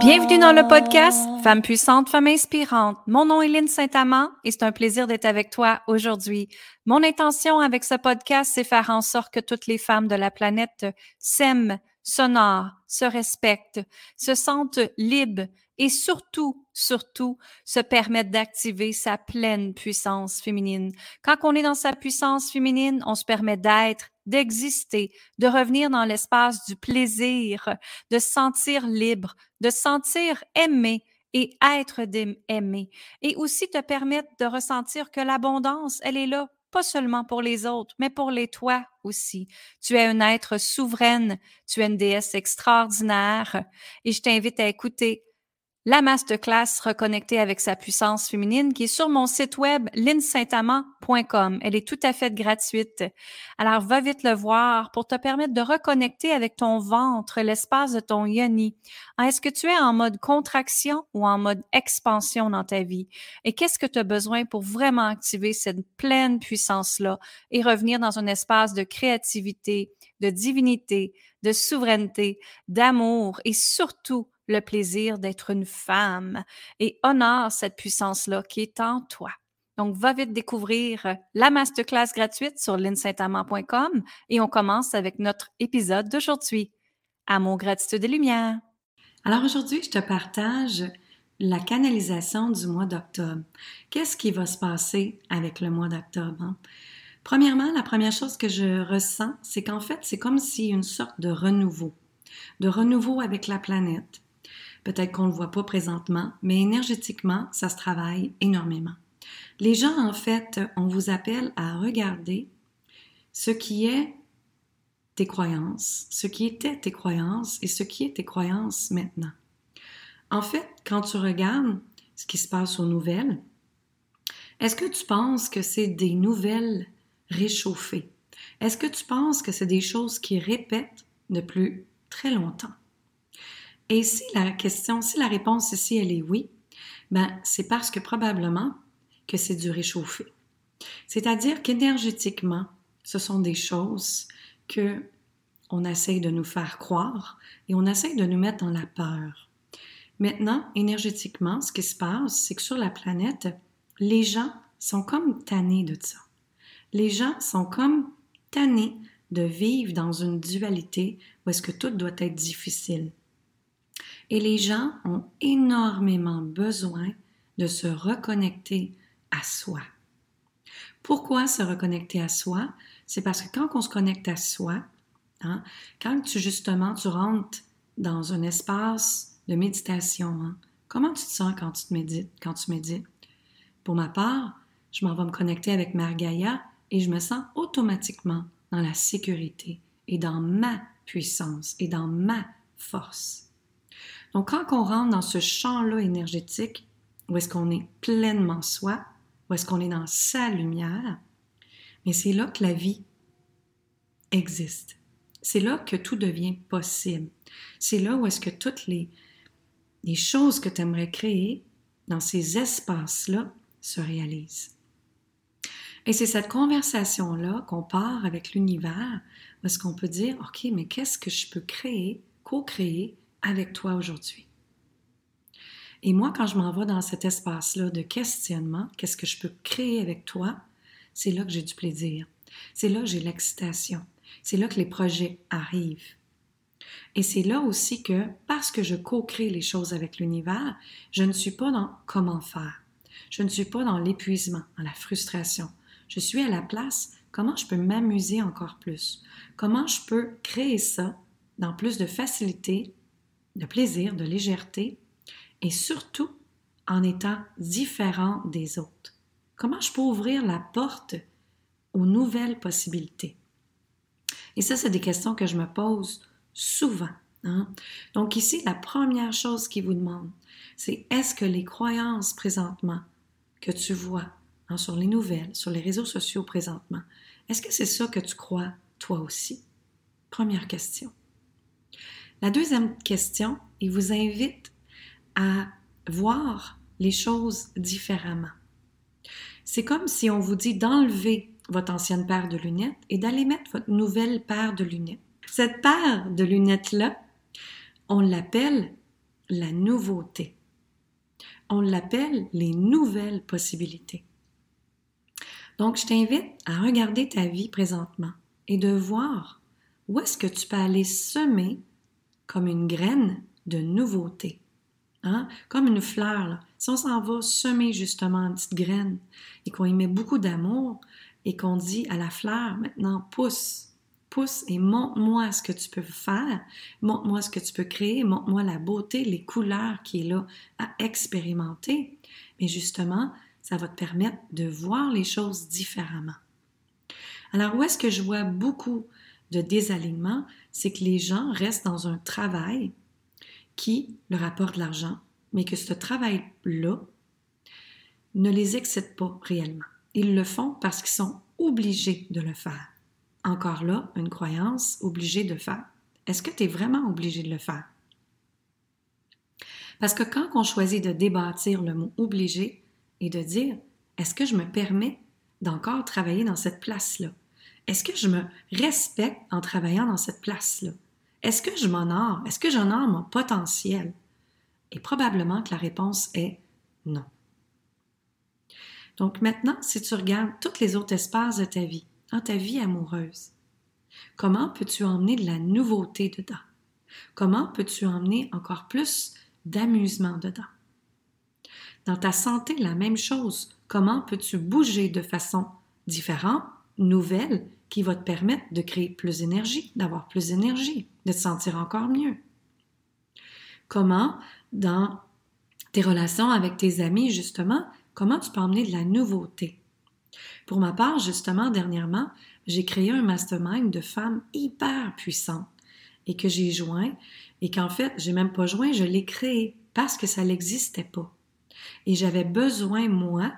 Bienvenue dans le podcast Femmes puissantes, Femmes inspirantes. Mon nom est Lynne Saint-Amand et c'est un plaisir d'être avec toi aujourd'hui. Mon intention avec ce podcast, c'est faire en sorte que toutes les femmes de la planète s'aiment, s'honorent, se respectent, se sentent libres et surtout, surtout, se permettre d'activer sa pleine puissance féminine. Quand on est dans sa puissance féminine, on se permet d'être, d'exister, de revenir dans l'espace du plaisir, de se sentir libre, de se sentir aimé et être aimé. Et aussi te permettre de ressentir que l'abondance, elle est là pas seulement pour les autres, mais pour les toi aussi. Tu es un être souveraine, tu es une déesse extraordinaire et je t'invite à écouter la masterclass reconnectée avec sa puissance féminine qui est sur mon site web linsaintamant.com. Elle est tout à fait gratuite. Alors va vite le voir pour te permettre de reconnecter avec ton ventre, l'espace de ton yoni. Ah, est-ce que tu es en mode contraction ou en mode expansion dans ta vie? Et qu'est-ce que tu as besoin pour vraiment activer cette pleine puissance-là et revenir dans un espace de créativité, de divinité, de souveraineté, d'amour et surtout le plaisir d'être une femme et honore cette puissance-là qui est en toi. Donc, va vite découvrir la masterclass gratuite sur linsaintamant.com et on commence avec notre épisode d'aujourd'hui. Amour, gratitude et lumière. Alors aujourd'hui, je te partage la canalisation du mois d'octobre. Qu'est-ce qui va se passer avec le mois d'octobre? Hein? Premièrement, la première chose que je ressens, c'est qu'en fait, c'est comme si une sorte de renouveau, de renouveau avec la planète, Peut-être qu'on ne le voit pas présentement, mais énergétiquement, ça se travaille énormément. Les gens, en fait, on vous appelle à regarder ce qui est tes croyances, ce qui était tes croyances et ce qui est tes croyances maintenant. En fait, quand tu regardes ce qui se passe aux nouvelles, est-ce que tu penses que c'est des nouvelles réchauffées? Est-ce que tu penses que c'est des choses qui répètent depuis très longtemps? Et si la question, si la réponse ici, elle est oui, ben, c'est parce que probablement que c'est du réchauffé. C'est-à-dire qu'énergétiquement, ce sont des choses que on essaye de nous faire croire et on essaye de nous mettre dans la peur. Maintenant, énergétiquement, ce qui se passe, c'est que sur la planète, les gens sont comme tannés de ça. Les gens sont comme tannés de vivre dans une dualité où est-ce que tout doit être difficile. Et les gens ont énormément besoin de se reconnecter à soi. Pourquoi se reconnecter à soi? C'est parce que quand on se connecte à soi, hein, quand tu justement tu rentres dans un espace de méditation, hein, comment tu te sens quand tu te médites, quand tu médites? Pour ma part, je m'en vais me connecter avec Margaïa et je me sens automatiquement dans la sécurité et dans ma puissance et dans ma force. Donc, quand on rentre dans ce champ-là énergétique, où est-ce qu'on est pleinement soi, où est-ce qu'on est dans sa lumière, mais c'est là que la vie existe. C'est là que tout devient possible. C'est là où est-ce que toutes les, les choses que tu aimerais créer dans ces espaces-là se réalisent. Et c'est cette conversation-là qu'on part avec l'univers, parce qu'on peut dire, OK, mais qu'est-ce que je peux créer, co-créer avec toi aujourd'hui. Et moi, quand je m'en vais dans cet espace-là de questionnement, qu'est-ce que je peux créer avec toi, c'est là que j'ai du plaisir. C'est là que j'ai l'excitation. C'est là que les projets arrivent. Et c'est là aussi que, parce que je co-crée les choses avec l'univers, je ne suis pas dans comment faire. Je ne suis pas dans l'épuisement, dans la frustration. Je suis à la place comment je peux m'amuser encore plus. Comment je peux créer ça dans plus de facilité, de plaisir, de légèreté et surtout en étant différent des autres. Comment je peux ouvrir la porte aux nouvelles possibilités? Et ça, c'est des questions que je me pose souvent. Hein. Donc ici, la première chose qui vous demande, c'est est-ce que les croyances présentement que tu vois hein, sur les nouvelles, sur les réseaux sociaux présentement, est-ce que c'est ça que tu crois toi aussi? Première question. La deuxième question, il vous invite à voir les choses différemment. C'est comme si on vous dit d'enlever votre ancienne paire de lunettes et d'aller mettre votre nouvelle paire de lunettes. Cette paire de lunettes-là, on l'appelle la nouveauté. On l'appelle les nouvelles possibilités. Donc, je t'invite à regarder ta vie présentement et de voir où est-ce que tu peux aller semer comme une graine de nouveauté. Hein? Comme une fleur. Si on s'en va semer justement une petite graine et qu'on y met beaucoup d'amour et qu'on dit à la fleur, maintenant pousse, pousse et montre-moi ce que tu peux faire, montre-moi ce que tu peux créer, montre-moi la beauté, les couleurs qui est là à expérimenter. Mais justement, ça va te permettre de voir les choses différemment. Alors, où est-ce que je vois beaucoup de désalignement, c'est que les gens restent dans un travail qui leur apporte de l'argent, mais que ce travail-là ne les excite pas réellement. Ils le font parce qu'ils sont obligés de le faire. Encore là, une croyance obligée de faire. Est-ce que tu es vraiment obligé de le faire? Parce que quand on choisit de débâtir le mot obligé et de dire, est-ce que je me permets d'encore travailler dans cette place-là? Est-ce que je me respecte en travaillant dans cette place-là? Est-ce que je m'honore? Est-ce que j'honore mon potentiel? Et probablement que la réponse est non. Donc maintenant, si tu regardes tous les autres espaces de ta vie, dans ta vie amoureuse, comment peux-tu emmener de la nouveauté dedans? Comment peux-tu emmener encore plus d'amusement dedans? Dans ta santé, la même chose. Comment peux-tu bouger de façon différente, nouvelle, qui va te permettre de créer plus d'énergie, d'avoir plus d'énergie, de te sentir encore mieux. Comment, dans tes relations avec tes amis, justement, comment tu peux emmener de la nouveauté? Pour ma part, justement, dernièrement, j'ai créé un mastermind de femmes hyper puissantes et que j'ai joint et qu'en fait, j'ai même pas joint, je l'ai créé parce que ça n'existait pas. Et j'avais besoin, moi,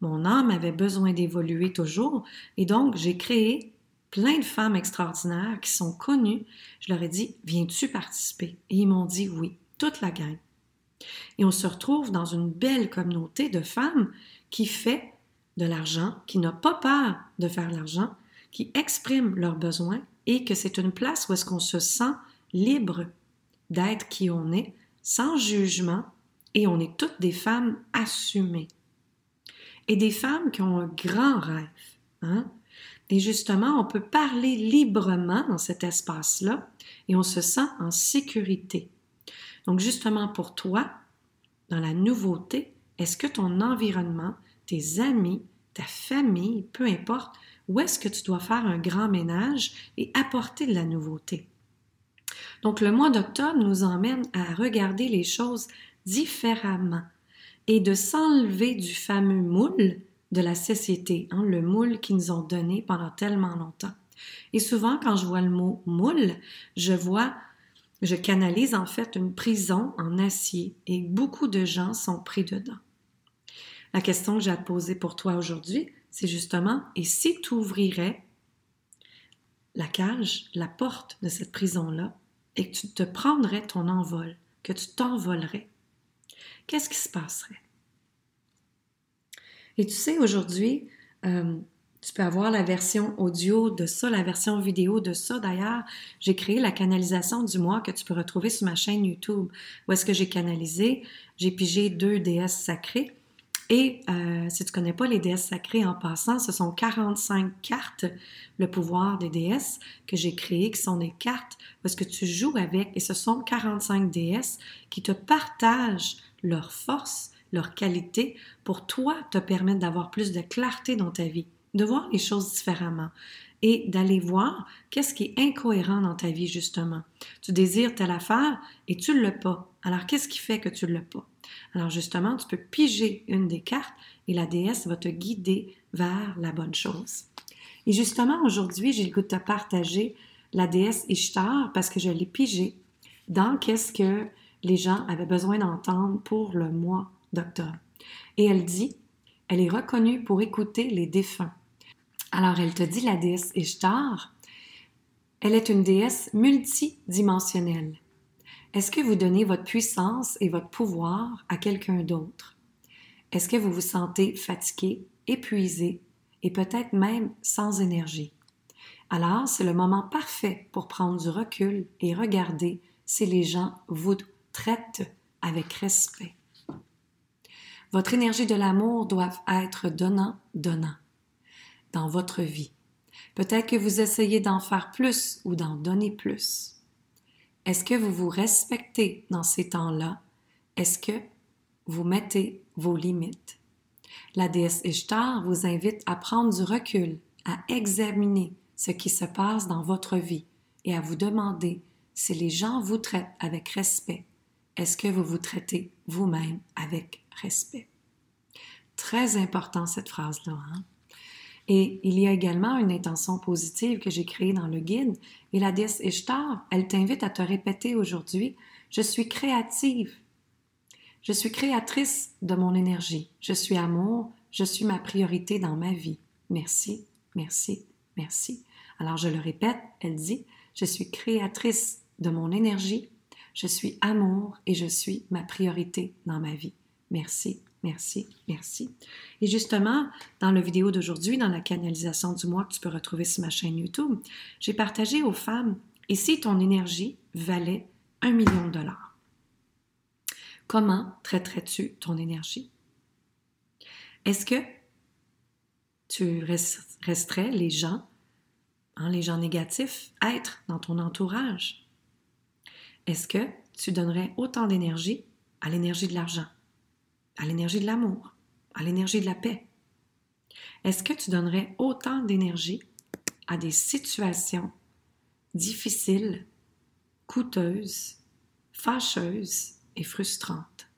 mon âme avait besoin d'évoluer toujours. Et donc, j'ai créé plein de femmes extraordinaires qui sont connues. Je leur ai dit, viens-tu participer? Et ils m'ont dit oui, toute la gang. Et on se retrouve dans une belle communauté de femmes qui fait de l'argent, qui n'a pas peur de faire l'argent, qui expriment leurs besoins et que c'est une place où est-ce qu'on se sent libre d'être qui on est, sans jugement, et on est toutes des femmes assumées et des femmes qui ont un grand rêve. Hein? Et justement, on peut parler librement dans cet espace-là et on se sent en sécurité. Donc justement pour toi, dans la nouveauté, est-ce que ton environnement, tes amis, ta famille, peu importe, où est-ce que tu dois faire un grand ménage et apporter de la nouveauté? Donc le mois d'octobre nous emmène à regarder les choses différemment et de s'enlever du fameux moule de la société, hein, le moule qu'ils nous ont donné pendant tellement longtemps. Et souvent, quand je vois le mot moule, je vois, je canalise en fait une prison en acier et beaucoup de gens sont pris dedans. La question que j'ai à te poser pour toi aujourd'hui, c'est justement, et si tu ouvrirais la cage, la porte de cette prison-là, et que tu te prendrais ton envol, que tu t'envolerais, qu'est-ce qui se passerait? Et tu sais, aujourd'hui, euh, tu peux avoir la version audio de ça, la version vidéo de ça. D'ailleurs, j'ai créé la canalisation du mois que tu peux retrouver sur ma chaîne YouTube. Où est-ce que j'ai canalisé? J'ai pigé deux déesses sacrées. Et euh, si tu connais pas les déesses sacrées en passant, ce sont 45 cartes, le pouvoir des déesses que j'ai créées, qui sont des cartes parce que tu joues avec et ce sont 45 déesses qui te partagent leur force, leur qualité pour toi te permettre d'avoir plus de clarté dans ta vie, de voir les choses différemment et d'aller voir qu'est-ce qui est incohérent dans ta vie justement. Tu désires telle affaire et tu ne l'as pas. Alors qu'est-ce qui fait que tu ne l'as pas? Alors justement, tu peux piger une des cartes et la déesse va te guider vers la bonne chose. Et justement, aujourd'hui, j'ai le goût de te partager la déesse Ishtar parce que je l'ai pigée dans qu'est-ce que les gens avaient besoin d'entendre pour le mois d'octobre. Et elle dit, elle est reconnue pour écouter les défunts. Alors elle te dit, la déesse Ishtar, elle est une déesse multidimensionnelle. Est-ce que vous donnez votre puissance et votre pouvoir à quelqu'un d'autre? Est-ce que vous vous sentez fatigué, épuisé et peut-être même sans énergie? Alors, c'est le moment parfait pour prendre du recul et regarder si les gens vous traitent avec respect. Votre énergie de l'amour doit être donnant-donnant dans votre vie. Peut-être que vous essayez d'en faire plus ou d'en donner plus. Est-ce que vous vous respectez dans ces temps-là? Est-ce que vous mettez vos limites? La déesse Ishtar vous invite à prendre du recul, à examiner ce qui se passe dans votre vie et à vous demander si les gens vous traitent avec respect, est-ce que vous vous traitez vous-même avec respect? Très important cette phrase-là. Hein? Et il y a également une intention positive que j'ai créée dans le guide. Et la déesse Ishtar, elle t'invite à te répéter aujourd'hui, je suis créative. Je suis créatrice de mon énergie. Je suis amour. Je suis ma priorité dans ma vie. Merci, merci, merci. Alors je le répète, elle dit, je suis créatrice de mon énergie. Je suis amour et je suis ma priorité dans ma vie. Merci, Merci, merci. Et justement, dans la vidéo d'aujourd'hui, dans la canalisation du mois que tu peux retrouver sur ma chaîne YouTube, j'ai partagé aux femmes, et si ton énergie valait un million de dollars? Comment traiterais-tu ton énergie? Est-ce que tu resterais les gens, hein, les gens négatifs, être dans ton entourage? Est-ce que tu donnerais autant d'énergie à l'énergie de l'argent? à l'énergie de l'amour, à l'énergie de la paix? Est-ce que tu donnerais autant d'énergie à des situations difficiles, coûteuses, fâcheuses et frustrantes?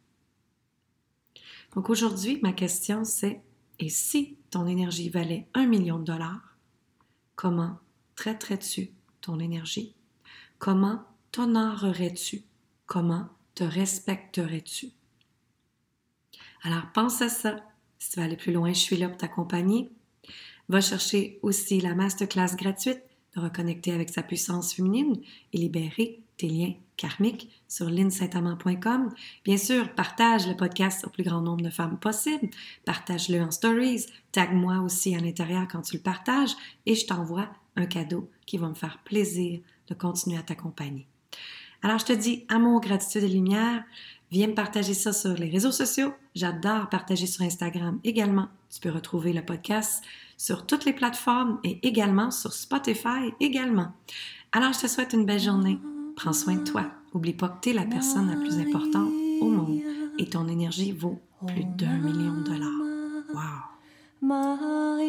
Donc aujourd'hui, ma question c'est, et si ton énergie valait un million de dollars, comment traiterais-tu ton énergie? Comment t'honorerais-tu? Comment te respecterais-tu? Alors pense à ça. Si tu veux aller plus loin, je suis là pour t'accompagner. Va chercher aussi la masterclass gratuite de reconnecter avec sa puissance féminine et libérer tes liens karmiques sur linsaintamant.com. Bien sûr, partage le podcast au plus grand nombre de femmes possible. Partage-le en stories. Tag-moi aussi à l'intérieur quand tu le partages et je t'envoie un cadeau qui va me faire plaisir de continuer à t'accompagner. Alors, je te dis amour, gratitude et lumière. Viens me partager ça sur les réseaux sociaux. J'adore partager sur Instagram également. Tu peux retrouver le podcast sur toutes les plateformes et également sur Spotify également. Alors, je te souhaite une belle journée. Prends soin de toi. Oublie pas que tu es la personne la plus importante au monde et ton énergie vaut plus d'un million de dollars. Wow! Maria.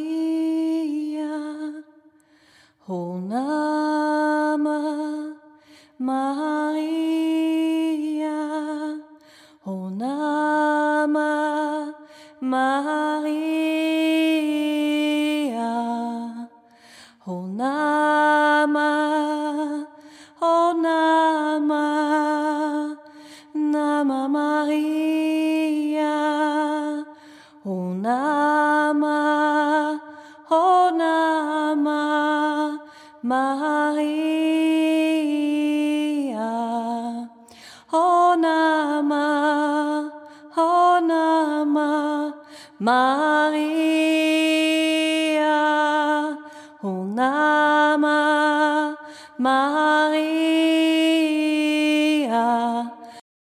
Nama, O Nama,